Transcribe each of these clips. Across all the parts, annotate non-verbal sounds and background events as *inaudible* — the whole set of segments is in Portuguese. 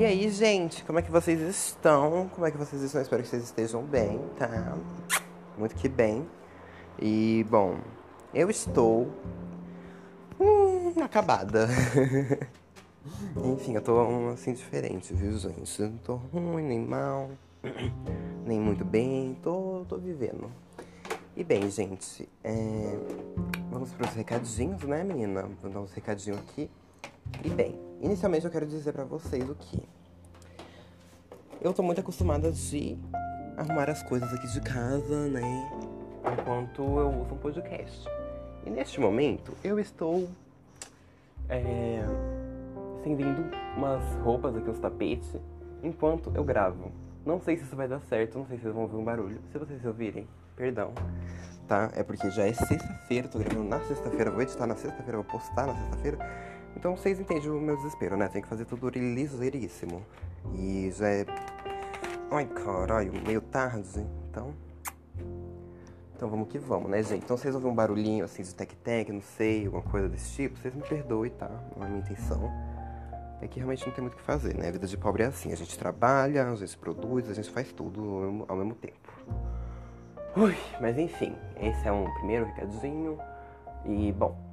E aí, gente, como é que vocês estão? Como é que vocês estão? Espero que vocês estejam bem, tá? Muito que bem. E, bom, eu estou. Hum, acabada. *laughs* Enfim, eu tô assim diferente, viu, gente? Não tô ruim, nem mal, *clears throat* nem muito bem, tô, tô vivendo. E bem, gente, é... vamos para os recadinhos, né, menina? Vou dar uns recadinhos aqui. E bem, inicialmente eu quero dizer para vocês o que eu tô muito acostumada de arrumar as coisas aqui de casa, né? Enquanto eu uso um podcast. E neste momento eu estou é, estendendo umas roupas aqui, uns tapetes, enquanto eu gravo. Não sei se isso vai dar certo, não sei se vocês vão ouvir um barulho. Se vocês ouvirem, perdão, tá? É porque já é sexta-feira, tô gravando na sexta-feira, vou editar na sexta-feira, vou postar na sexta-feira. Então vocês entendem o meu desespero, né? Tem que fazer tudo liseiríssimo. E já é. Ai, caralho, meio tarde. Então. Então vamos que vamos, né, gente? Então vocês ouvem um barulhinho assim de tec-tec, não sei, alguma coisa desse tipo, vocês me perdoem, tá? Não é minha intenção. É que realmente não tem muito o que fazer, né? A vida de pobre é assim, a gente trabalha, a gente produz, a gente faz tudo ao mesmo tempo. Ui, mas enfim, esse é um primeiro recadinho. E, bom,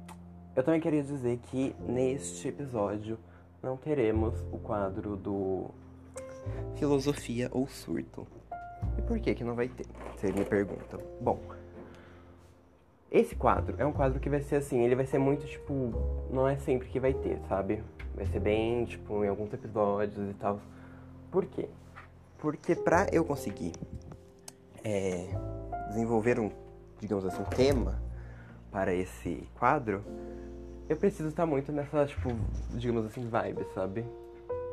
eu também queria dizer que neste episódio não teremos o quadro do Filosofia ou Surto. E por que que não vai ter? Você me pergunta. Bom, esse quadro é um quadro que vai ser assim, ele vai ser muito tipo, não é sempre que vai ter, sabe? Vai ser bem, tipo, em alguns episódios e tal. Por quê? Porque pra eu conseguir é, desenvolver um, digamos assim, tema para esse quadro, eu preciso estar muito nessa, tipo, digamos assim, vibe, sabe?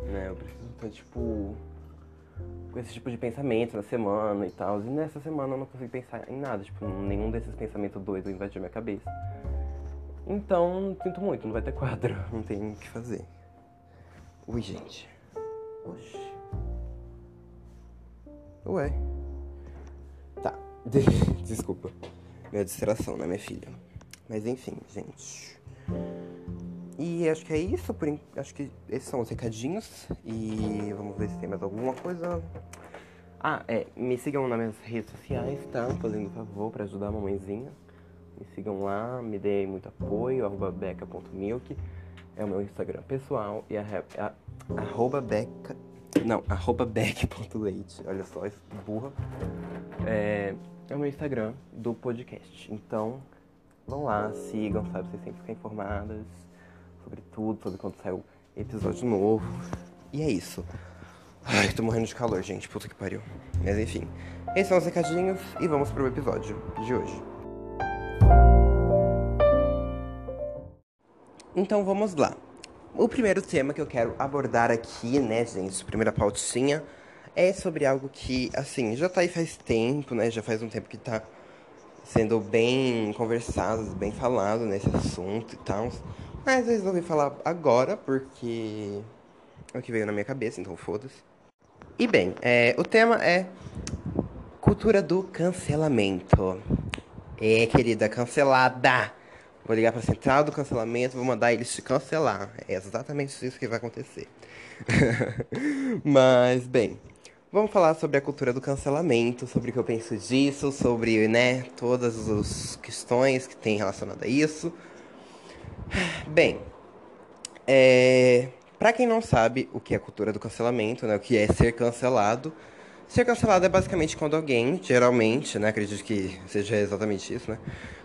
Né? Eu preciso estar, tipo, com esse tipo de pensamento na semana e tal. E nessa semana eu não consigo pensar em nada, tipo, nenhum desses pensamentos doidos invadiu minha cabeça. Então, sinto muito, não vai ter quadro, *laughs* não tem o que fazer. Ui, gente. Oxi. Ué. Tá. *laughs* Desculpa. Minha distração, né, minha filha? Mas enfim, gente. E acho que é isso, por, acho que esses são os recadinhos. E vamos ver se tem mais alguma coisa. Ah, é, me sigam nas minhas redes sociais, tá? Fazendo favor para ajudar a mamãezinha. Me sigam lá, me deem muito apoio, arroba beca.milk. É o meu Instagram pessoal e a, a, arroba beca. Não, arroba beck.leite. Olha só, burra. É, é o meu Instagram do podcast. Então, vão lá, sigam, sabe? Vocês sempre ficam informadas sobre tudo, sobre quando sai o episódio novo. E é isso. Ai, tô morrendo de calor, gente. Puta que pariu. Mas enfim. Esses são os recadinhos e vamos pro episódio de hoje. Então vamos lá. O primeiro tema que eu quero abordar aqui, né, gente, primeira pautinha, é sobre algo que, assim, já tá aí faz tempo, né? Já faz um tempo que tá sendo bem conversado, bem falado nesse assunto e tal. Mas eu resolvi falar agora porque é o que veio na minha cabeça, então foda-se. E bem, é, o tema é cultura do cancelamento. É, querida, cancelada. Vou ligar pra central do cancelamento, vou mandar eles te cancelar. É exatamente isso que vai acontecer. *laughs* Mas, bem, Vamos falar sobre a cultura do cancelamento, sobre o que eu penso disso, sobre, né, todas as questões que tem relacionado a isso. Bem, é... para quem não sabe o que é a cultura do cancelamento, né, o que é ser cancelado, ser cancelado é basicamente quando alguém, geralmente, né, acredito que seja exatamente isso, né,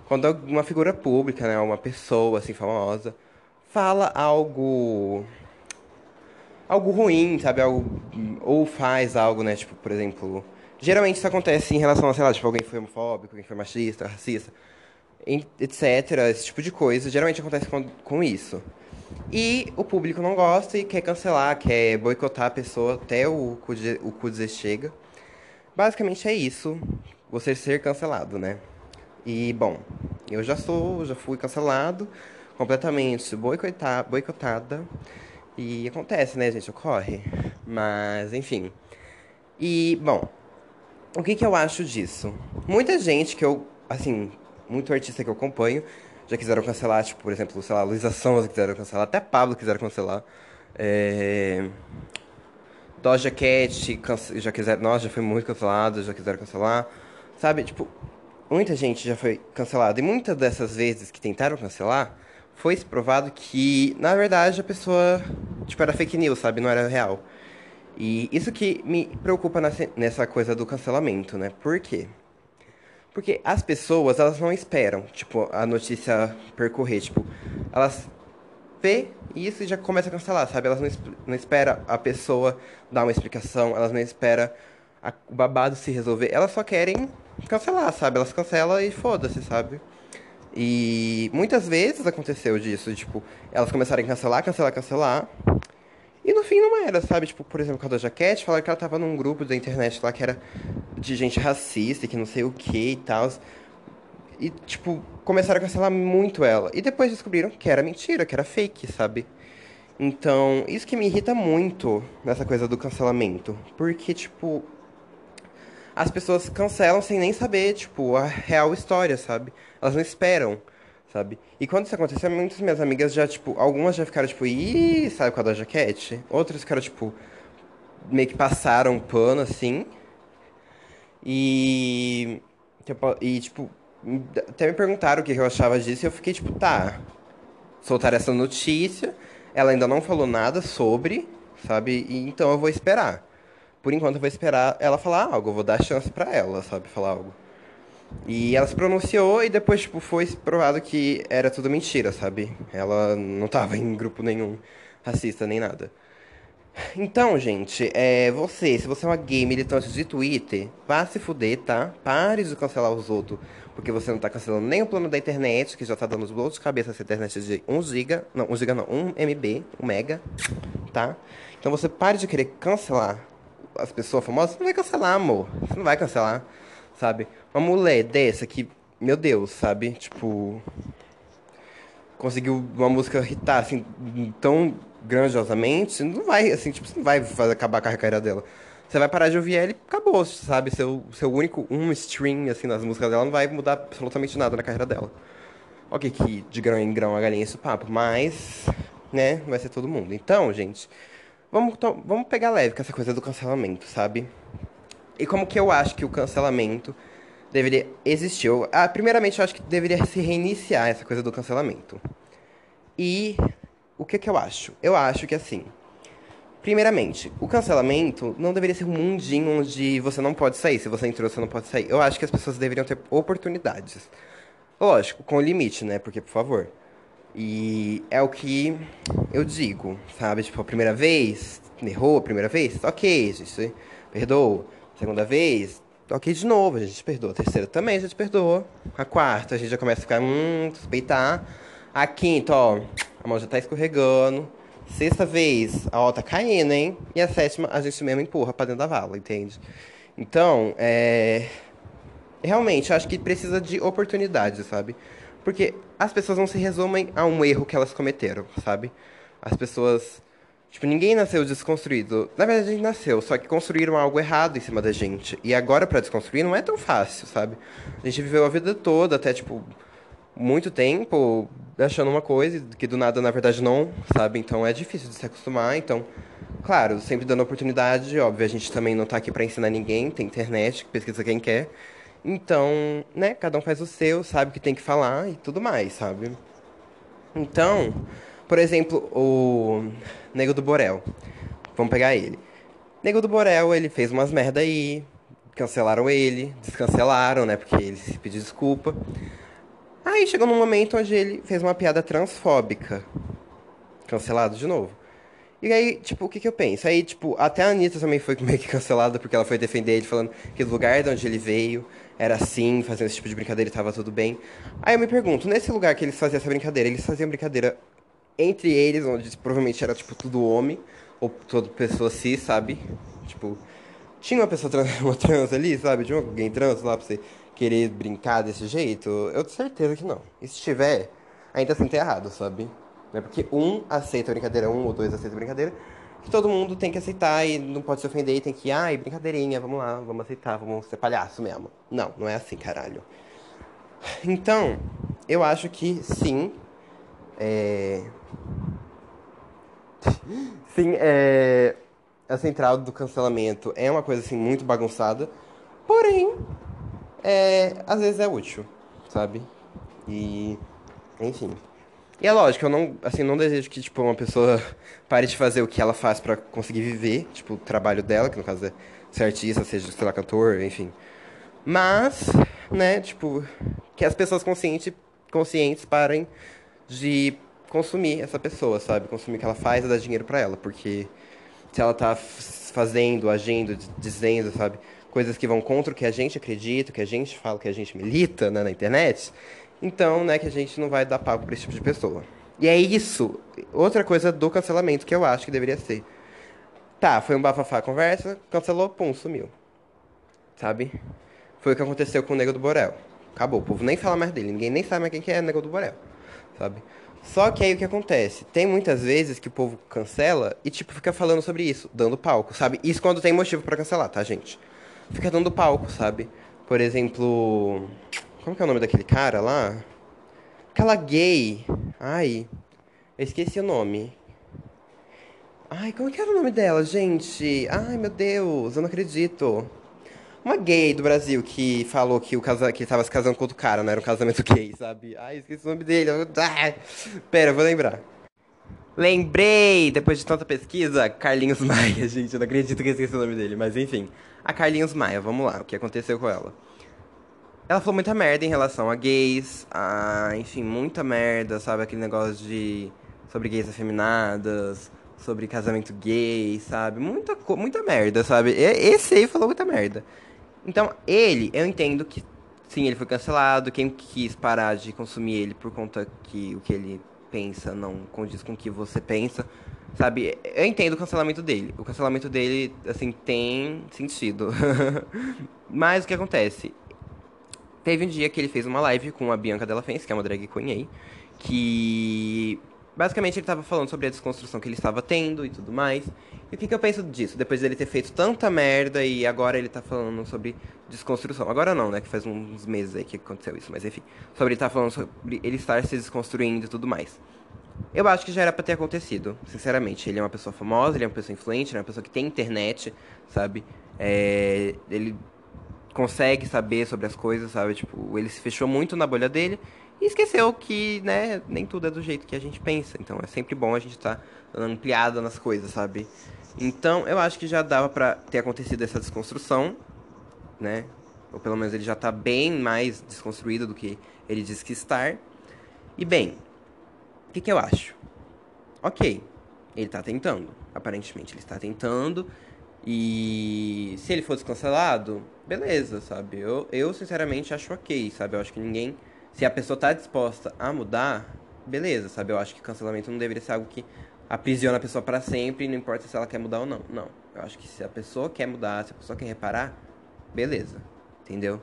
quando uma figura pública, né, uma pessoa assim famosa, fala algo algo ruim, sabe? Algo, ou faz algo, né? Tipo, por exemplo. Geralmente isso acontece em relação a, sei lá, tipo, alguém foi homofóbico, alguém foi machista, racista, etc. Esse tipo de coisa. Geralmente acontece com, com isso. E o público não gosta e quer cancelar, quer boicotar a pessoa até o cu, o cu dizer chega. Basicamente é isso. Você ser cancelado, né? E, bom, eu já sou, já fui cancelado, completamente boicotada. boicotada e acontece, né, gente? Ocorre. Mas, enfim. E, bom, o que, que eu acho disso? Muita gente que eu, assim, muito artista que eu acompanho já quiseram cancelar, tipo, por exemplo, sei lá, Luísa Sonza quiseram cancelar, até Pablo quiseram cancelar. É... Doja Cat, já quiseram, nossa, já foi muito cancelado, já quiseram cancelar. Sabe, tipo, muita gente já foi cancelada. E muitas dessas vezes que tentaram cancelar, foi se provado que, na verdade, a pessoa, tipo, era fake news, sabe? Não era real. E isso que me preocupa nessa, coisa do cancelamento, né? Por quê? Porque as pessoas, elas não esperam, tipo, a notícia percorrer, tipo, elas vê isso e já começa a cancelar, sabe? Elas não, não esperam a pessoa dar uma explicação, elas não esperam a- o babado se resolver, elas só querem cancelar, sabe? Elas cancelam e foda-se, sabe? E muitas vezes aconteceu disso, tipo, elas começaram a cancelar, cancelar, cancelar. E no fim não era, sabe? Tipo, por exemplo, com a Doja Cat, falaram que ela tava num grupo da internet lá que era de gente racista, que não sei o que e tal. E, tipo, começaram a cancelar muito ela. E depois descobriram que era mentira, que era fake, sabe? Então, isso que me irrita muito nessa coisa do cancelamento. Porque, tipo, as pessoas cancelam sem nem saber, tipo, a real história, sabe? Elas não esperam, sabe? E quando isso aconteceu, muitas minhas amigas já, tipo, algumas já ficaram, tipo, ih, sabe, com a Doja Cat? Outras ficaram, tipo, meio que passaram pano, assim. E, tipo, e, tipo, até me perguntaram o que eu achava disso e eu fiquei, tipo, tá, soltaram essa notícia, ela ainda não falou nada sobre, sabe? E então eu vou esperar. Por enquanto eu vou esperar ela falar algo, eu vou dar chance pra ela, sabe, falar algo. E ela se pronunciou e depois, tipo, foi provado que era tudo mentira, sabe? Ela não tava em grupo nenhum racista nem nada. Então, gente, é, você, se você é uma gay militante de Twitter, vá se fuder, tá? Pare de cancelar os outros, porque você não tá cancelando nem o plano da internet, que já tá dando os dor de cabeça essa internet de 1 giga, não, 1 giga não, 1 MB, 1 mega, tá? Então você pare de querer cancelar as pessoas famosas, você não vai cancelar, amor. Você não vai cancelar, sabe? Uma mulher dessa que, meu Deus, sabe? Tipo, conseguiu uma música hitar assim tão grandiosamente, não vai, assim, tipo, você não vai fazer acabar com a carreira dela. Você vai parar de ouvir ela e acabou, sabe? Seu, seu único um string, assim, nas músicas dela não vai mudar absolutamente nada na carreira dela. Ok, que de grão em grão a galinha esse papo, mas, né, vai ser todo mundo. Então, gente, vamos, vamos pegar leve com essa coisa do cancelamento, sabe? E como que eu acho que o cancelamento deveria existir? Eu, ah, primeiramente, eu acho que deveria se reiniciar essa coisa do cancelamento. E o que que eu acho? Eu acho que assim, primeiramente, o cancelamento não deveria ser um mundinho onde você não pode sair. Se você entrou, você não pode sair. Eu acho que as pessoas deveriam ter oportunidades. Lógico, com limite, né? Porque, por favor. E é o que eu digo, sabe? Tipo, a primeira vez, errou a primeira vez, ok, gente perdoa. Segunda vez, ok de novo, a gente perdoa. A terceira também a gente perdoa. A quarta, a gente já começa a ficar, hum, suspeitar. A quinta, ó, a mão já tá escorregando. Sexta vez, a ó tá caindo, hein? E a sétima, a gente mesmo empurra pra dentro da vala, entende? Então, é. Realmente, eu acho que precisa de oportunidades, sabe? Porque as pessoas não se resumem a um erro que elas cometeram, sabe? As pessoas. Tipo, ninguém nasceu desconstruído. Na verdade, a gente nasceu, só que construíram algo errado em cima da gente. E agora, pra desconstruir, não é tão fácil, sabe? A gente viveu a vida toda, até, tipo, muito tempo, achando uma coisa que do nada, na verdade, não, sabe? Então é difícil de se acostumar. Então, claro, sempre dando oportunidade, óbvio, a gente também não tá aqui pra ensinar ninguém, tem internet, pesquisa quem quer. Então, né, cada um faz o seu, sabe o que tem que falar e tudo mais, sabe? Então, por exemplo, o Nego do Borel. Vamos pegar ele. Nego do Borel, ele fez umas merda aí, cancelaram ele, descancelaram, né, porque ele se pediu desculpa. Aí chegou num momento onde ele fez uma piada transfóbica. Cancelado de novo. E aí, tipo, o que que eu penso? Aí, tipo, até a Anitta também foi meio que cancelada porque ela foi defender ele, falando que o lugar de onde ele veio era assim, fazendo esse tipo de brincadeira e tava tudo bem. Aí eu me pergunto, nesse lugar que eles faziam essa brincadeira, eles faziam brincadeira entre eles, onde provavelmente era, tipo, tudo homem, ou toda pessoa cis, sabe? Tipo, tinha uma pessoa trans, *laughs* uma trans ali, sabe? Tinha alguém trans lá pra você querer brincar desse jeito? Eu tenho certeza que não. E se tiver, ainda assim tá errado, sabe? Não é porque um aceita a brincadeira, um ou dois aceitam a brincadeira, que todo mundo tem que aceitar e não pode se ofender e tem que, ai, brincadeirinha, vamos lá, vamos aceitar, vamos ser palhaço mesmo. Não, não é assim, caralho. Então, eu acho que sim. É... *laughs* Sim, é... a central do cancelamento é uma coisa assim muito bagunçada, porém, é, às vezes é útil, sabe? E, enfim. E é lógico, eu não, assim, não desejo que, tipo, uma pessoa *laughs* pare de fazer o que ela faz para conseguir viver, tipo, o trabalho dela, que no caso é ser artista, seja, sei lá, cantor, enfim. Mas, né, tipo, que as pessoas conscientes, conscientes parem de consumir essa pessoa, sabe? Consumir o que ela faz e dar dinheiro para ela, porque se ela tá fazendo, agindo, dizendo, sabe, coisas que vão contra o que a gente acredita, o que a gente fala, o que a gente milita né, na internet, então, né, que a gente não vai dar pago pra esse tipo de pessoa. E é isso, outra coisa do cancelamento que eu acho que deveria ser. Tá, foi um bafafá a conversa, cancelou, pum, sumiu. Sabe? Foi o que aconteceu com o Nego do Borel. Acabou, o povo nem fala mais dele, ninguém nem sabe mais quem que é o Nego do Borel. Sabe? Só que aí o que acontece? Tem muitas vezes que o povo cancela e, tipo, fica falando sobre isso, dando palco, sabe? Isso quando tem motivo para cancelar, tá, gente? Fica dando palco, sabe? Por exemplo. Como que é o nome daquele cara lá? Aquela gay. Ai. Eu esqueci o nome. Ai, como que era o nome dela, gente? Ai, meu Deus, eu não acredito. Uma gay do Brasil que falou que o casa... que tava se casando com outro cara, não era um casamento *laughs* gay, sabe? Ai, esqueci o nome dele. Ah, pera, vou lembrar. Lembrei, depois de tanta pesquisa, Carlinhos Maia, *laughs* gente. Eu não acredito que eu esqueci o nome dele, mas enfim. A Carlinhos Maia, vamos lá, o que aconteceu com ela? Ela falou muita merda em relação a gays, a, enfim, muita merda, sabe? Aquele negócio de. sobre gays afeminadas, sobre casamento gay, sabe? Muita, muita merda, sabe? Esse aí falou muita merda. Então, ele, eu entendo que sim, ele foi cancelado. Quem quis parar de consumir ele por conta que o que ele pensa não condiz com o que você pensa, sabe? Eu entendo o cancelamento dele. O cancelamento dele, assim, tem sentido. *laughs* Mas o que acontece? Teve um dia que ele fez uma live com a Bianca Della Fence, que é uma drag queen aí, que basicamente ele estava falando sobre a desconstrução que ele estava tendo e tudo mais. E o que, que eu penso disso? Depois dele ter feito tanta merda e agora ele tá falando sobre desconstrução. Agora não, né? Que faz uns meses aí que aconteceu isso, mas enfim. Sobre ele tá falando sobre ele estar se desconstruindo e tudo mais. Eu acho que já era pra ter acontecido, sinceramente. Ele é uma pessoa famosa, ele é uma pessoa influente, ele é uma pessoa que tem internet, sabe? É, ele consegue saber sobre as coisas, sabe? Tipo, ele se fechou muito na bolha dele e esqueceu que, né, nem tudo é do jeito que a gente pensa. Então é sempre bom a gente estar tá ampliada nas coisas, sabe? Então eu acho que já dava pra ter acontecido essa desconstrução, né? Ou pelo menos ele já tá bem mais desconstruído do que ele disse que estar. E bem, o que, que eu acho? Ok, ele tá tentando. Aparentemente ele está tentando. E se ele fosse cancelado, beleza, sabe? Eu, eu sinceramente acho ok, sabe? Eu acho que ninguém. Se a pessoa tá disposta a mudar, beleza, sabe? Eu acho que cancelamento não deveria ser algo que aprisiona a pessoa para sempre, não importa se ela quer mudar ou não. Não. Eu acho que se a pessoa quer mudar, se a pessoa quer reparar, beleza. Entendeu?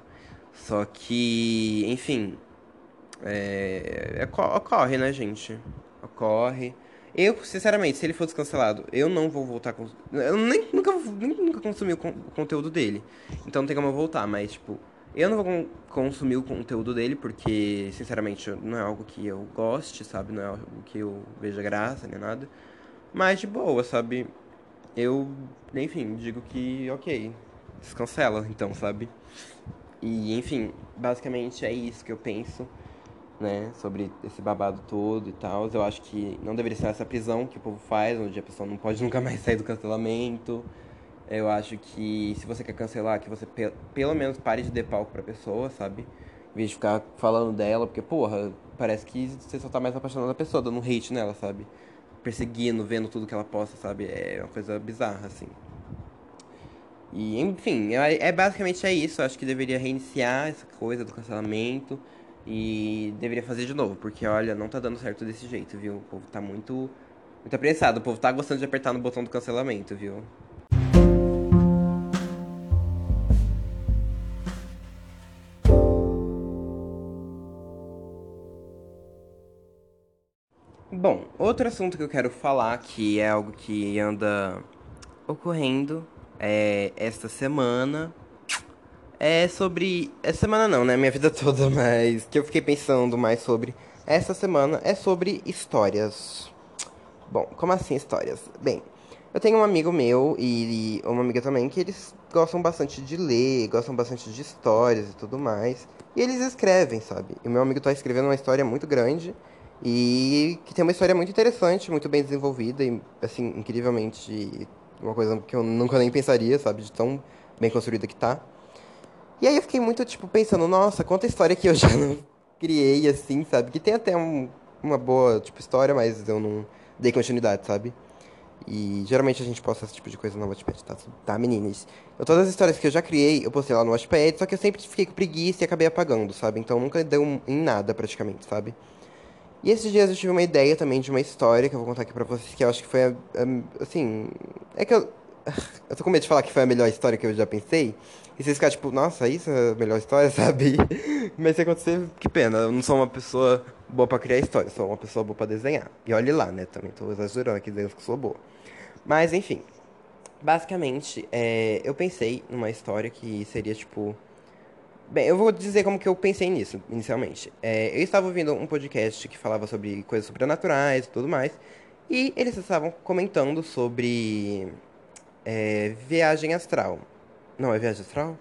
Só que, enfim. É, é, ocorre, né, gente? Ocorre. Eu, sinceramente, se ele fosse cancelado, eu não vou voltar com. Eu nem, nunca, nunca consumi o, con o conteúdo dele. Então não tem como eu voltar, mas, tipo, eu não vou con consumir o conteúdo dele porque, sinceramente, não é algo que eu goste, sabe? Não é algo que eu veja graça nem nada. Mas de boa, sabe? Eu, enfim, digo que, ok, descancela, então, sabe? E, enfim, basicamente é isso que eu penso né, sobre esse babado todo e tal. Eu acho que não deveria ser essa prisão que o povo faz, onde a pessoa não pode nunca mais sair do cancelamento. Eu acho que se você quer cancelar, que você pe pelo menos pare de dar palco pra pessoa, sabe? Em vez de ficar falando dela, porque, porra, parece que você só tá mais apaixonado da pessoa, dando hate nela, sabe? Perseguindo, vendo tudo que ela posta, sabe? É uma coisa bizarra, assim. E, enfim, é, é basicamente é isso. Eu acho que deveria reiniciar essa coisa do cancelamento. E deveria fazer de novo, porque olha, não tá dando certo desse jeito, viu? O povo tá muito, muito apressado. O povo tá gostando de apertar no botão do cancelamento, viu? Bom, outro assunto que eu quero falar, que é algo que anda ocorrendo é, esta semana, é sobre. Essa semana não, né? Minha vida *laughs* toda, mas que eu fiquei pensando mais sobre. Essa semana é sobre histórias. Bom, como assim histórias? Bem, Eu tenho um amigo meu e uma amiga também que eles gostam bastante de ler, gostam bastante de histórias e tudo mais. E eles escrevem, sabe? E o meu amigo tá escrevendo uma história muito grande e que tem uma história muito interessante, muito bem desenvolvida e, assim, incrivelmente uma coisa que eu nunca nem pensaria, sabe? De tão bem construída que tá. E aí eu fiquei muito, tipo, pensando, nossa, quanta história que eu já não criei, assim, sabe? Que tem até um, uma boa, tipo, história, mas eu não dei continuidade, sabe? E geralmente a gente posta esse tipo de coisa no Watchpad, tá? Tá, meninas? Eu, todas as histórias que eu já criei, eu postei lá no Watchpad, só que eu sempre fiquei com preguiça e acabei apagando, sabe? Então nunca deu em nada, praticamente, sabe? E esses dias eu tive uma ideia também de uma história que eu vou contar aqui pra vocês, que eu acho que foi, a, a, assim... É que eu... *laughs* Eu tô com medo de falar que foi a melhor história que eu já pensei. E vocês ficarem tipo, nossa, isso é a melhor história, *laughs* sabe? Mas se acontecer, que pena. Eu não sou uma pessoa boa pra criar história, sou uma pessoa boa pra desenhar. E olhe lá, né? Também tô exagerando aqui dizendo que sou boa. Mas enfim, basicamente, é, eu pensei numa história que seria tipo. Bem, eu vou dizer como que eu pensei nisso, inicialmente. É, eu estava ouvindo um podcast que falava sobre coisas sobrenaturais e tudo mais. E eles estavam comentando sobre é, viagem astral. Não, é viagem astral?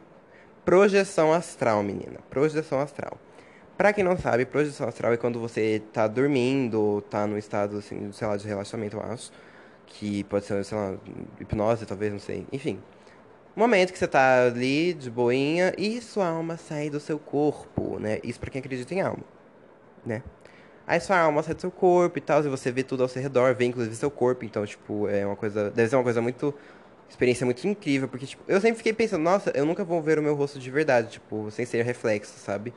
Projeção astral, menina. Projeção astral. Pra quem não sabe, projeção astral é quando você tá dormindo, tá no estado, assim, sei lá, de relaxamento, eu acho que pode ser, sei lá, hipnose, talvez, não sei. Enfim. Momento que você tá ali de boinha e sua alma sai do seu corpo, né? Isso para quem acredita em alma, né? Aí sua alma sai do seu corpo e tal, e você vê tudo ao seu redor, vê inclusive seu corpo, então, tipo, é uma coisa. Deve ser uma coisa muito. Experiência muito incrível, porque, tipo, eu sempre fiquei pensando, nossa, eu nunca vou ver o meu rosto de verdade, tipo, sem ser reflexo, sabe?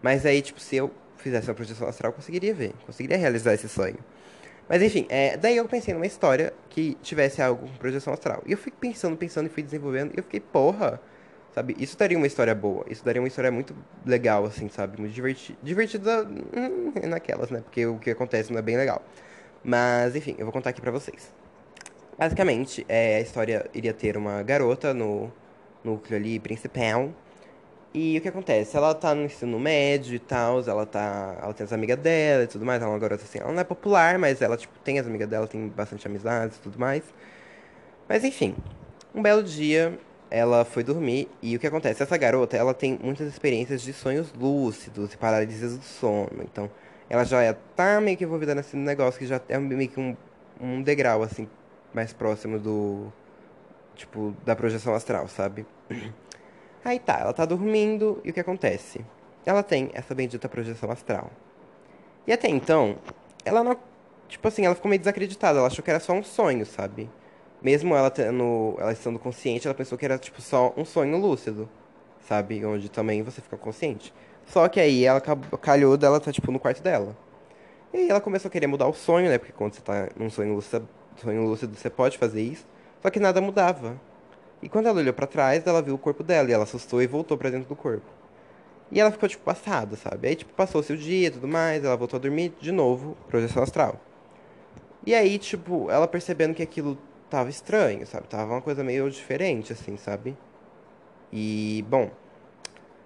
Mas aí, tipo, se eu fizesse uma projeção astral, eu conseguiria ver, conseguiria realizar esse sonho. Mas enfim, é, daí eu pensei numa história que tivesse algo com projeção astral. E eu fui pensando, pensando e fui desenvolvendo. E eu fiquei, porra, sabe? Isso daria uma história boa. Isso daria uma história muito legal, assim, sabe? Muito diverti divertida hum, naquelas, né? Porque o que acontece não é bem legal. Mas enfim, eu vou contar aqui pra vocês. Basicamente, é, a história iria ter uma garota no núcleo ali principal e o que acontece? Ela tá no ensino médio e tal, ela tá. Ela tem as amigas dela e tudo mais, ela é uma garota assim, ela não é popular, mas ela, tipo, tem as amigas dela, tem bastante amizades e tudo mais. Mas enfim, um belo dia ela foi dormir e o que acontece? Essa garota, ela tem muitas experiências de sonhos lúcidos e paralisias do sono. Então, ela já é, tá meio que envolvida nesse negócio que já é meio que um, um degrau, assim, mais próximo do. Tipo, da projeção astral, sabe? *clears throat* Aí tá, ela tá dormindo e o que acontece? Ela tem essa bendita projeção astral. E até então, ela não. Tipo assim, ela ficou meio desacreditada. Ela achou que era só um sonho, sabe? Mesmo ela tendo. Ela estando consciente, ela pensou que era, tipo, só um sonho lúcido. Sabe? Onde também você fica consciente. Só que aí ela calhou dela tá, tipo, no quarto dela. E aí ela começou a querer mudar o sonho, né? Porque quando você tá num sonho lúcido, sonho lúcido você pode fazer isso. Só que nada mudava. E quando ela olhou para trás, ela viu o corpo dela e ela assustou e voltou para dentro do corpo. E ela ficou, tipo, passada, sabe? Aí, tipo, passou-se o dia e tudo mais, ela voltou a dormir de novo, projeção astral. E aí, tipo, ela percebendo que aquilo tava estranho, sabe? Tava uma coisa meio diferente, assim, sabe? E, bom,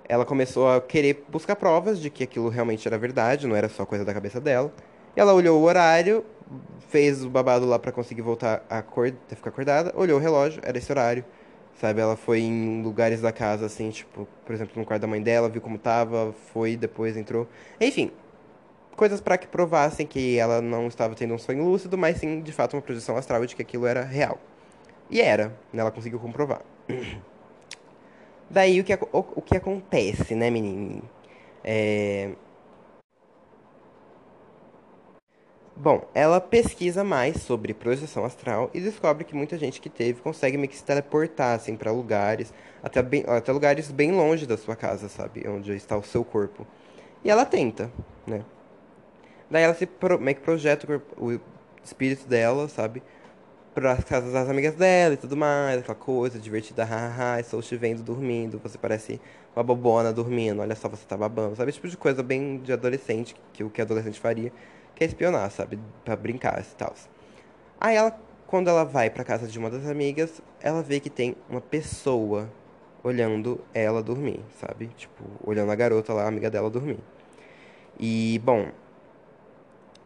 ela começou a querer buscar provas de que aquilo realmente era verdade, não era só coisa da cabeça dela. E ela olhou o horário, fez o babado lá para conseguir voltar a, acord ficar acordada, olhou o relógio, era esse horário. Sabe, ela foi em lugares da casa, assim, tipo, por exemplo, no quarto da mãe dela, viu como tava, foi, depois entrou. Enfim, coisas para que provassem que ela não estava tendo um sonho lúcido, mas sim, de fato, uma projeção astral de que aquilo era real. E era, né? Ela conseguiu comprovar. *clears throat* Daí, o que, o, o que acontece, né, menino? É, Bom, ela pesquisa mais sobre projeção astral e descobre que muita gente que teve consegue meio que se teleportar assim para lugares, até, bem, até lugares bem longe da sua casa, sabe? Onde está o seu corpo. E ela tenta, né? Daí ela se pro, meio que projeta o, corpo, o espírito dela, sabe? Para as casas das amigas dela e tudo mais, aquela coisa divertida, haha, estou te vendo dormindo, você parece uma bobona dormindo, olha só, você tá babando, sabe? Esse tipo de coisa bem de adolescente, que o que adolescente faria quer espionar, sabe? Pra brincar e tal. Aí ela, quando ela vai pra casa de uma das amigas, ela vê que tem uma pessoa olhando ela dormir, sabe? Tipo, olhando a garota lá, a amiga dela dormir. E, bom,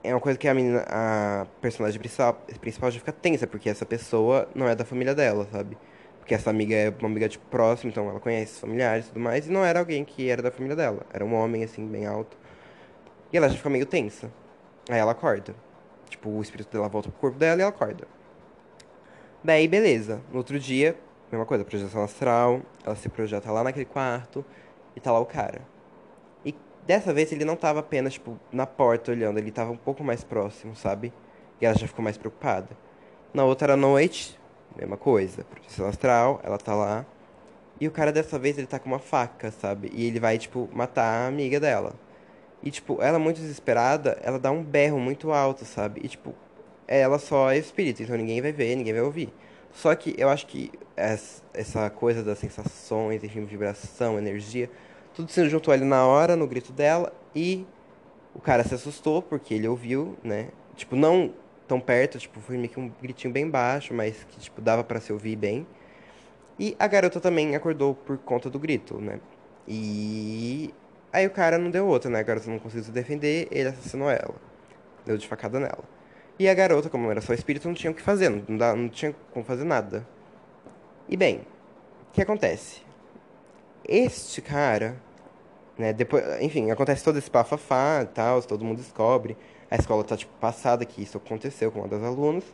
é uma coisa que a menina, a personagem principal, já fica tensa, porque essa pessoa não é da família dela, sabe? Porque essa amiga é uma amiga, tipo, próxima, então ela conhece os familiares e tudo mais, e não era alguém que era da família dela. Era um homem, assim, bem alto. E ela já fica meio tensa. Aí ela acorda. Tipo, o espírito dela volta pro corpo dela e ela acorda. Daí, beleza. No outro dia, mesma coisa, projeção astral. Ela se projeta lá naquele quarto e tá lá o cara. E dessa vez ele não tava apenas, tipo, na porta olhando, ele tava um pouco mais próximo, sabe? E ela já ficou mais preocupada. Na outra noite, mesma coisa. Projeção astral, ela tá lá. E o cara dessa vez ele tá com uma faca, sabe? E ele vai, tipo, matar a amiga dela. E, tipo, ela muito desesperada, ela dá um berro muito alto, sabe? E, tipo, ela só é espírito, então ninguém vai ver, ninguém vai ouvir. Só que eu acho que essa coisa das sensações, enfim, vibração, energia, tudo se juntou ali na hora, no grito dela, e o cara se assustou porque ele ouviu, né? Tipo, não tão perto, tipo, foi meio que um gritinho bem baixo, mas que, tipo, dava para se ouvir bem. E a garota também acordou por conta do grito, né? E Aí o cara não deu outra, né? A garota não conseguiu se defender, ele assassinou ela. Deu de facada nela. E a garota, como era só espírito, não tinha o que fazer, não, dá, não tinha como fazer nada. E bem, o que acontece? Este cara, né, depois, enfim, acontece todo esse pafafá e tal, todo mundo descobre. A escola tá, tipo, passada que isso aconteceu com uma das alunas.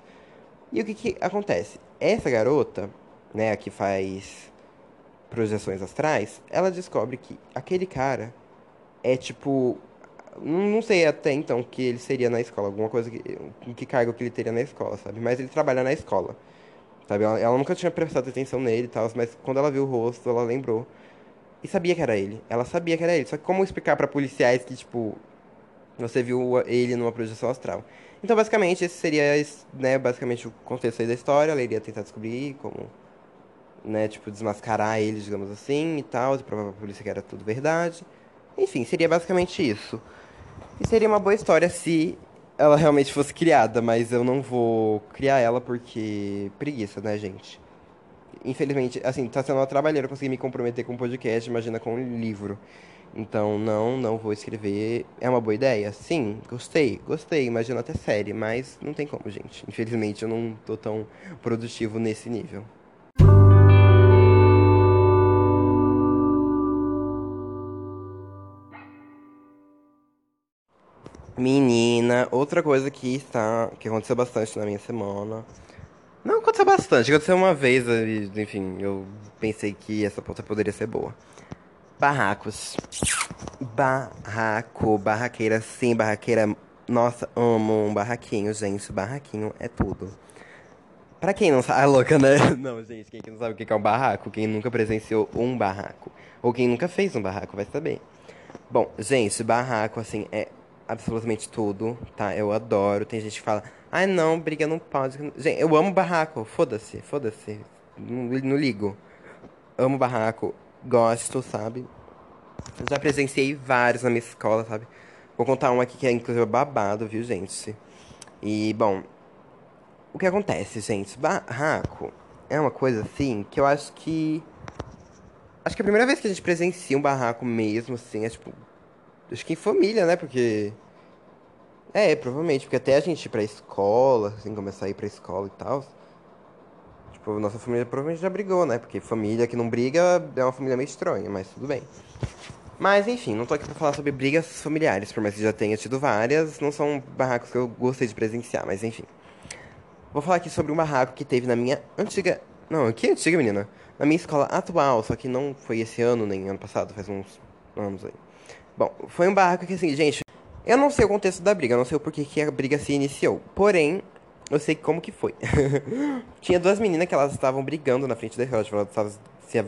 E o que que acontece? Essa garota, né, a que faz projeções astrais, ela descobre que aquele cara é tipo. Não sei até então que ele seria na escola, alguma coisa que. que cargo que ele teria na escola, sabe? Mas ele trabalha na escola. Sabe? Ela, ela nunca tinha prestado atenção nele e tal, mas quando ela viu o rosto, ela lembrou. E sabia que era ele. Ela sabia que era ele. Só que como explicar para policiais que, tipo, você viu ele numa projeção astral? Então, basicamente, esse seria, né, basicamente o contexto aí da história. Ela iria tentar descobrir como, né, tipo, desmascarar ele, digamos assim, e tal, e provar pra polícia que era tudo verdade. Enfim, seria basicamente isso. E seria uma boa história se ela realmente fosse criada, mas eu não vou criar ela porque preguiça, né, gente? Infelizmente, assim, tá sendo uma trabalheira conseguir me comprometer com um podcast, imagina com um livro. Então, não, não vou escrever. É uma boa ideia? Sim, gostei, gostei, imagino até série, mas não tem como, gente. Infelizmente, eu não tô tão produtivo nesse nível. Menina, outra coisa que está que aconteceu bastante na minha semana. Não aconteceu bastante, aconteceu uma vez, enfim, eu pensei que essa pauta poderia ser boa. Barracos. Barraco, barraqueira, sim, barraqueira. Nossa, amo um barraquinho, gente. Barraquinho é tudo. Pra quem não sabe. *laughs* Ah, louca, né? Não, gente, quem não sabe o que é um barraco, quem nunca presenciou um barraco, ou quem nunca fez um barraco, vai saber. Bom, gente, barraco, assim, é absolutamente tudo, tá? Eu adoro. Tem gente que fala, ai não, briga não pode. Gente, eu amo barraco, foda-se, foda-se. Não, não ligo. Amo barraco, gosto, sabe? Já presenciei vários na minha escola, sabe? Vou contar um aqui que é inclusive babado, viu, gente? E, bom, o que acontece, gente? Barraco é uma coisa assim que eu acho que. Acho que a primeira vez que a gente presencia um barraco mesmo, assim, é tipo Acho que em família, né? Porque. É, provavelmente, porque até a gente ir pra escola, assim, começar a ir pra escola e tal. Tipo, nossa família provavelmente já brigou, né? Porque família que não briga é uma família meio estranha, mas tudo bem. Mas enfim, não tô aqui pra falar sobre brigas familiares, por mais que já tenha tido várias, não são barracos que eu gostei de presenciar, mas enfim. Vou falar aqui sobre um barraco que teve na minha antiga. Não, que antiga, menina? Na minha escola atual, só que não foi esse ano nem ano passado, faz uns anos aí. Bom, foi um barraco que assim, gente, eu não sei o contexto da briga, eu não sei o porquê que a briga se iniciou. Porém, eu sei como que foi. *laughs* Tinha duas meninas que elas estavam brigando na frente da escola, tipo, elas estavam se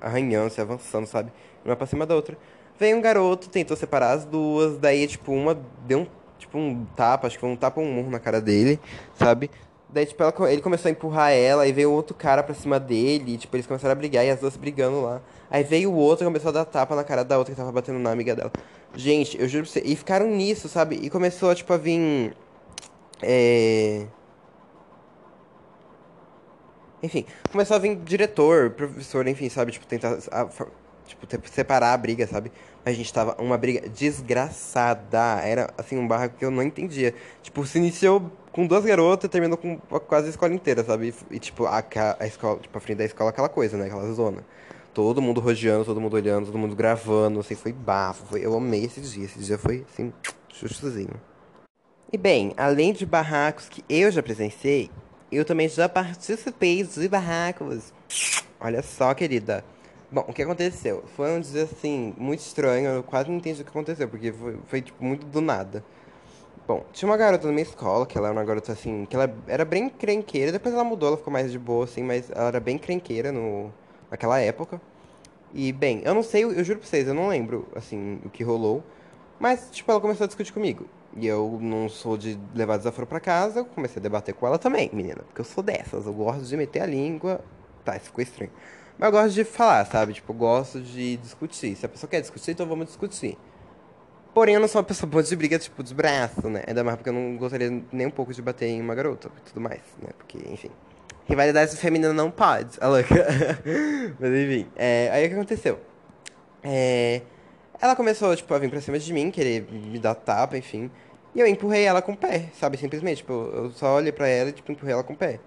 arranhando, se avançando, sabe? Uma pra cima da outra. Veio um garoto, tentou separar as duas, daí, tipo, uma deu um, tipo, um tapa, acho que foi um tapa, um murro na cara dele, sabe? Daí, tipo, ela, ele começou a empurrar ela, e veio outro cara pra cima dele, e, tipo, eles começaram a brigar, e as duas brigando lá. Aí veio o outro e começou a dar tapa na cara da outra que tava batendo na amiga dela. Gente, eu juro pra você. E ficaram nisso, sabe? E começou, tipo, a vir. É. Enfim, começou a vir diretor, professor, enfim, sabe? Tipo, tentar tipo, separar a briga, sabe? Mas a gente tava uma briga desgraçada. Era, assim, um barraco que eu não entendia. Tipo, se iniciou com duas garotas terminou com quase a escola inteira, sabe? E, tipo, a, a escola, tipo, a frente da escola, aquela coisa, né? Aquela zona. Todo mundo rodeando, todo mundo olhando, todo mundo gravando, assim, foi bafo. Foi, eu amei esse dia. Esse dia foi, assim, chuchuzinho. E bem, além de barracos que eu já presenciei, eu também já participei de barracos. Olha só, querida. Bom, o que aconteceu? Foi um dia, assim, muito estranho. Eu quase não entendi o que aconteceu, porque foi, foi tipo, muito do nada. Bom, tinha uma garota na minha escola, que ela era uma garota, assim, que ela era bem crenqueira. Depois ela mudou, ela ficou mais de boa, assim, mas ela era bem crenqueira no, naquela época. E, bem, eu não sei, eu juro pra vocês, eu não lembro, assim, o que rolou. Mas, tipo, ela começou a discutir comigo. E eu não sou de levar desaforo para casa, eu comecei a debater com ela também, menina. Porque eu sou dessas, eu gosto de meter a língua. Tá, isso ficou estranho. Mas eu gosto de falar, sabe? Tipo, eu gosto de discutir. Se a pessoa quer discutir, então vamos discutir. Porém, eu não sou uma pessoa boa de briga, tipo, dos braços, né? Ainda mais porque eu não gostaria nem um pouco de bater em uma garota e tudo mais, né? Porque, enfim. Rivalidade feminina não pode, a louca. *laughs* Mas enfim, é, aí o que aconteceu? É, ela começou, tipo, a vir pra cima de mim, querer me dar tapa, enfim. E eu empurrei ela com o pé, sabe? Simplesmente, tipo, eu só olhei pra ela e, tipo, empurrei ela com o pé.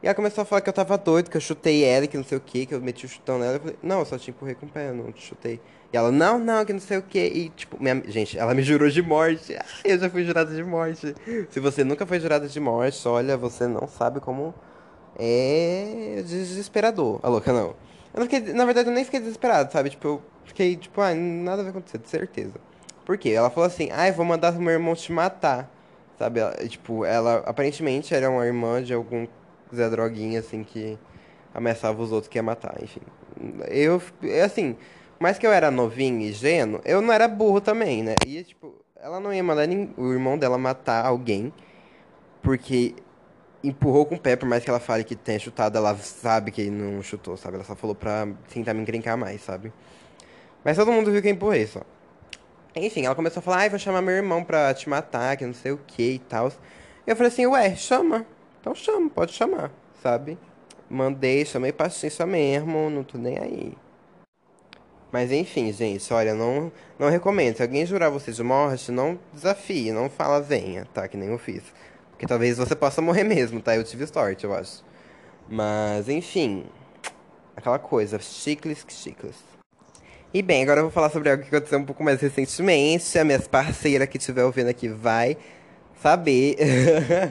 E ela começou a falar que eu tava doido, que eu chutei ela, que não sei o que, que eu meti o chutão nela. Eu falei, não, eu só te empurrei com o pé, eu não te chutei. E ela, não, não, que não sei o que. E, tipo, minha... gente, ela me jurou de morte. eu já fui jurada de morte. Se você nunca foi jurada de morte, olha, você não sabe como é desesperador. A louca, não. Eu não fiquei, na verdade, eu nem fiquei desesperado, sabe? Tipo, eu fiquei, tipo, ah, nada vai acontecer, de certeza. Por quê? Ela falou assim, ah, eu vou mandar meu irmão te matar. Sabe? Ela, tipo, ela aparentemente era uma irmã de algum Zé Droguinha, assim, que ameaçava os outros que ia matar, enfim. Eu, assim, mais que eu era novinho e gênio, eu não era burro também, né? E, tipo, ela não ia mandar nem, o irmão dela matar alguém, porque empurrou com o pé, por mais que ela fale que tenha chutado, ela sabe que não chutou, sabe? Ela só falou pra tentar me encrencar mais, sabe? Mas todo mundo viu que eu empurrei só. Enfim, ela começou a falar, ai, vou chamar meu irmão pra te matar, que não sei o que e tal. Eu falei assim, ué, chama. Então chama, pode chamar, sabe? Mandei, chamei paciência mesmo, não tô nem aí. Mas enfim, gente, olha, não, não recomendo. Se alguém jurar você de morte, não desafie, não fala venha, tá? Que nem eu fiz. Porque talvez você possa morrer mesmo, tá? Eu tive sorte, eu acho. Mas, enfim. Aquela coisa, chicles que chicles. E bem, agora eu vou falar sobre algo que aconteceu um pouco mais recentemente. A minha parceira que estiver ouvindo aqui vai saber.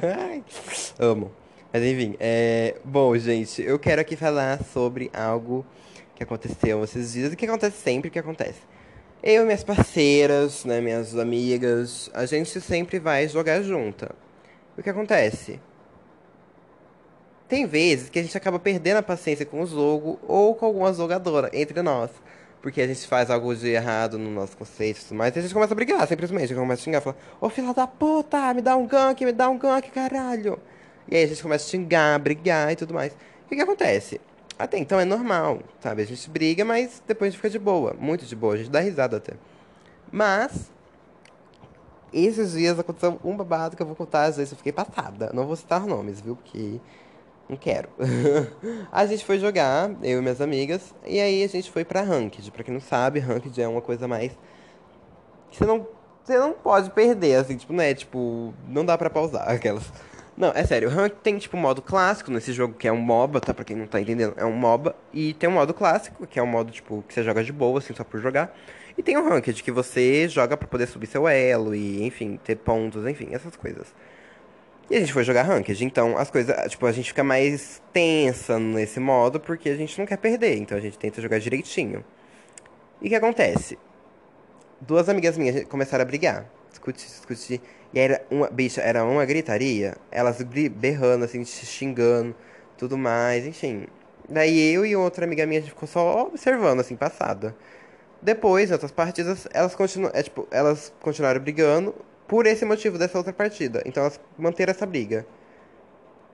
*laughs* Amo. Mas enfim, é... bom, gente, eu quero aqui falar sobre algo que aconteceu esses dias e que acontece sempre que acontece. Eu e minhas parceiras, né, minhas amigas, a gente sempre vai jogar junta. O que acontece? Tem vezes que a gente acaba perdendo a paciência com o jogo ou com alguma jogadora entre nós porque a gente faz algo de errado no nosso conceito e tudo mais, e a gente começa a brigar, simplesmente. A gente começa a xingar, fala, ô filha da puta, me dá um gank, me dá um gank, caralho. E aí a gente começa a xingar, brigar e tudo mais. O que acontece? Até então é normal, sabe? A gente briga, mas depois a gente fica de boa, muito de boa, a gente dá risada até. Mas, esses dias aconteceu um babado que eu vou contar, às vezes eu fiquei passada. Não vou citar nomes, viu? Porque não quero. *laughs* a gente foi jogar, eu e minhas amigas, e aí a gente foi pra Ranked. Pra quem não sabe, Ranked é uma coisa mais. Você não, você não pode perder, assim, tipo, não é tipo. Não dá pra pausar *laughs* aquelas. Não, é sério, o Ranked tem tipo modo clássico nesse jogo que é um MOBA, tá? Pra quem não tá entendendo, é um MOBA. E tem um modo clássico, que é um modo tipo que você joga de boa, assim, só por jogar. E tem o Ranked, que você joga para poder subir seu elo e, enfim, ter pontos, enfim, essas coisas. E a gente foi jogar ranked, então as coisas, tipo, a gente fica mais tensa nesse modo porque a gente não quer perder, então a gente tenta jogar direitinho. E o que acontece? Duas amigas minhas começaram a brigar, discutir, discutir, e era uma, bicha, era uma gritaria, elas berrando, assim, xingando, tudo mais, enfim. Daí eu e outra amiga minha, a gente ficou só observando, assim, passada. Depois, em outras partidas, elas, continu é, tipo, elas continuaram brigando, por esse motivo dessa outra partida. Então elas manteram essa briga.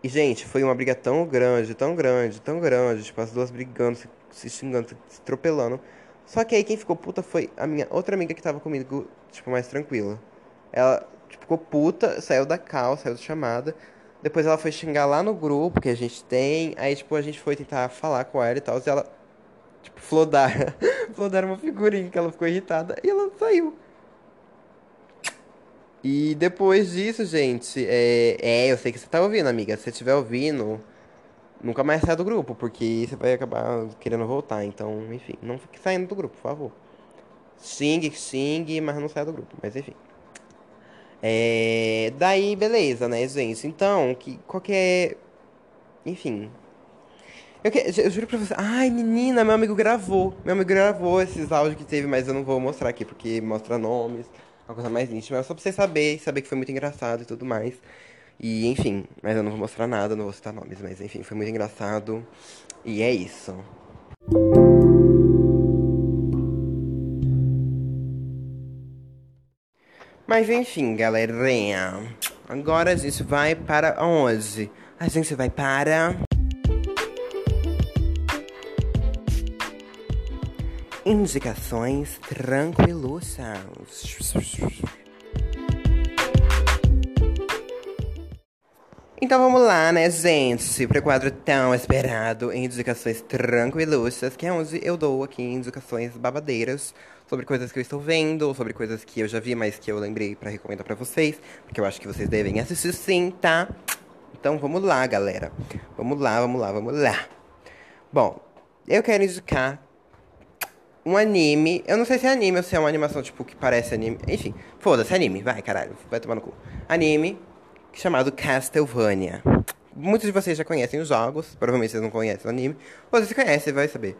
E, gente, foi uma briga tão grande, tão grande, tão grande. Tipo, as duas brigando, se, se xingando, se, atropelando. Só que aí quem ficou puta foi a minha outra amiga que tava comigo, tipo, mais tranquila. Ela tipo, ficou puta, saiu da cal, saiu da chamada. Depois ela foi xingar lá no grupo que a gente tem. Aí, tipo, a gente foi tentar falar com ela e tal. E ela Tipo, Flodar. *laughs* Flodar uma figurinha que ela ficou irritada e ela saiu. E depois disso, gente, é, é, eu sei que você tá ouvindo, amiga. Se você estiver ouvindo, nunca mais sai do grupo, porque você vai acabar querendo voltar. Então, enfim, não fique saindo do grupo, por favor. Xingue, xingue, mas não saia do grupo. Mas enfim. É, daí, beleza, né, gente? Então, que qualquer. Enfim. Eu, que, eu juro pra você. Ai, menina, meu amigo gravou. Meu amigo gravou esses áudios que teve, mas eu não vou mostrar aqui, porque mostra nomes uma coisa mais íntima, é só pra vocês saberem, saber que foi muito engraçado e tudo mais. E enfim, mas eu não vou mostrar nada, não vou citar nomes, mas enfim, foi muito engraçado. E é isso. Mas enfim, galerinha. Agora gente vai para onde? A gente vai para. Indicações tranquiluças. Então vamos lá, né, gente? Para o quadro tão esperado, Indicações Tranquiluças, que é onde eu dou aqui indicações babadeiras sobre coisas que eu estou vendo, ou sobre coisas que eu já vi, mas que eu lembrei para recomendar para vocês, porque eu acho que vocês devem assistir sim, tá? Então vamos lá, galera. Vamos lá, vamos lá, vamos lá. Bom, eu quero indicar um anime. Eu não sei se é anime ou se é uma animação, tipo, que parece anime. Enfim, foda-se, anime, vai, caralho, vai tomar no cu. Anime chamado Castlevania. Muitos de vocês já conhecem os jogos, provavelmente vocês não conhecem o anime. Ou se conhecem, vai saber.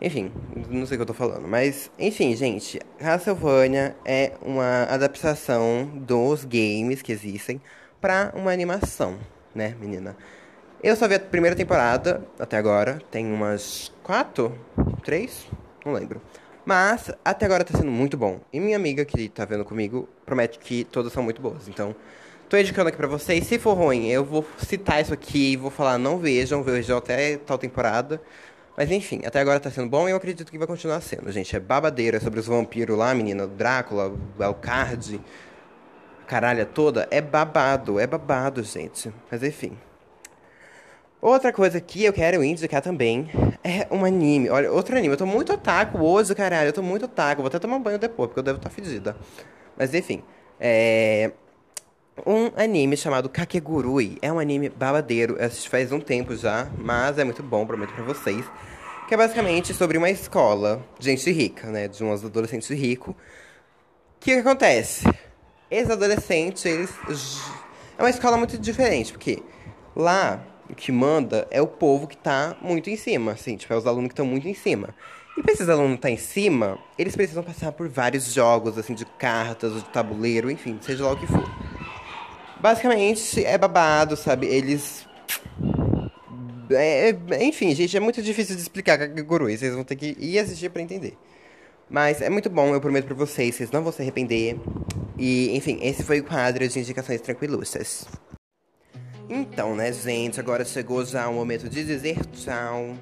Enfim, não sei o que eu tô falando. Mas, enfim, gente, Castlevania é uma adaptação dos games que existem para uma animação, né, menina? Eu só vi a primeira temporada até agora. Tem umas quatro? Três? Não lembro. Mas até agora tá sendo muito bom. E minha amiga que tá vendo comigo promete que todas são muito boas. Então, tô indicando aqui pra vocês. Se for ruim, eu vou citar isso aqui e vou falar não vejam, vejam até tal temporada. Mas enfim, até agora tá sendo bom e eu acredito que vai continuar sendo, gente. É babadeira sobre os vampiros lá, menina. Drácula, Alcard, caralha toda. É babado, é babado, gente. Mas enfim. Outra coisa que eu quero indicar também é um anime. Olha, outro anime. Eu tô muito otaku hoje, caralho. Eu tô muito otaku. Vou até tomar um banho depois, porque eu devo estar tá fedida. Mas enfim. É. Um anime chamado Kakegurui. É um anime babadeiro. Assisti faz um tempo já, mas é muito bom, prometo pra vocês. Que é basicamente sobre uma escola de gente rica, né? De uns adolescentes ricos. O que, que acontece? Esses adolescentes, eles. É uma escola muito diferente, porque lá o que manda é o povo que tá muito em cima, assim, tipo, é os alunos que estão muito em cima. E pra esses alunos estar tá em cima, eles precisam passar por vários jogos, assim, de cartas, de tabuleiro, enfim, seja lá o que for. Basicamente, é babado, sabe? Eles. É, é, enfim, gente, é muito difícil de explicar Kagegurui. Vocês vão ter que ir assistir para entender. Mas é muito bom, eu prometo pra vocês, vocês não vão se arrepender. E, enfim, esse foi o quadro de indicações tranquilusas. Então, né, gente, agora chegou já o momento de dizer tchau.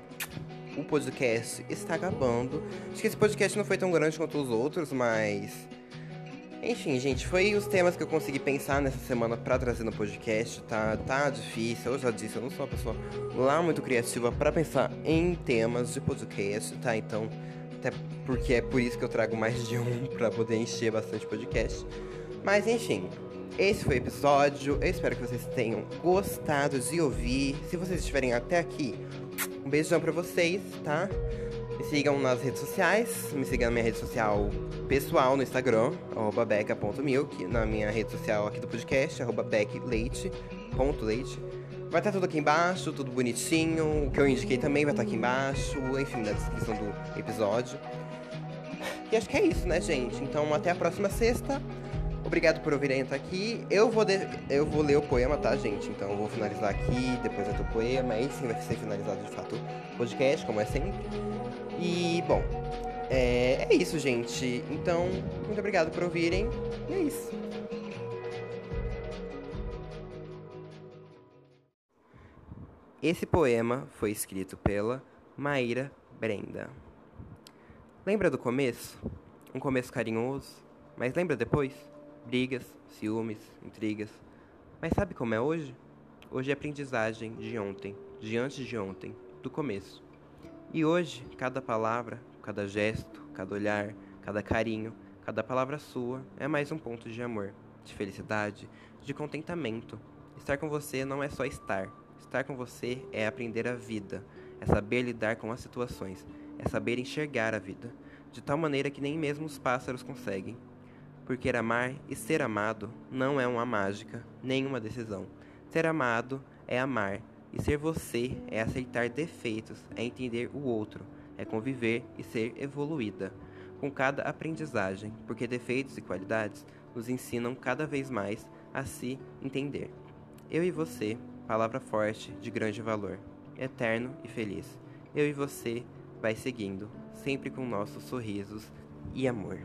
O podcast está acabando. Acho que esse podcast não foi tão grande quanto os outros, mas. Enfim, gente, foi os temas que eu consegui pensar nessa semana para trazer no podcast. Tá, tá difícil, eu já disse, eu não sou uma pessoa lá muito criativa para pensar em temas de podcast, tá? Então, até porque é por isso que eu trago mais de um *laughs* para poder encher bastante podcast. Mas enfim, esse foi o episódio. Eu espero que vocês tenham gostado de ouvir. Se vocês estiverem até aqui, um beijão pra vocês, tá? Me sigam nas redes sociais. Me sigam na minha rede social pessoal no Instagram, beca.milk. Na minha rede social aqui do podcast, beckleite.leite. Vai estar tudo aqui embaixo, tudo bonitinho. O que eu indiquei também vai estar aqui embaixo. Enfim, na descrição do episódio. E acho que é isso, né, gente? Então, até a próxima sexta. Obrigado por ouvirem até aqui. Eu vou, de... eu vou ler o poema, tá, gente? Então eu vou finalizar aqui, depois é o poema. Aí sim vai ser finalizado de fato o podcast, como é sempre. E, bom, é, é isso, gente. Então, muito obrigado por ouvirem. E é isso. Esse poema foi escrito pela Maíra Brenda. Lembra do começo? Um começo carinhoso, mas lembra depois? brigas, ciúmes, intrigas. Mas sabe como é hoje? Hoje é aprendizagem de ontem, de antes de ontem, do começo. E hoje, cada palavra, cada gesto, cada olhar, cada carinho, cada palavra sua é mais um ponto de amor, de felicidade, de contentamento. Estar com você não é só estar. Estar com você é aprender a vida, é saber lidar com as situações, é saber enxergar a vida, de tal maneira que nem mesmo os pássaros conseguem. Porque amar e ser amado não é uma mágica, nem uma decisão. Ser amado é amar, e ser você é aceitar defeitos, é entender o outro, é conviver e ser evoluída com cada aprendizagem, porque defeitos e qualidades nos ensinam cada vez mais a se entender. Eu e você, palavra forte de grande valor, eterno e feliz. Eu e você vai seguindo, sempre com nossos sorrisos e amor.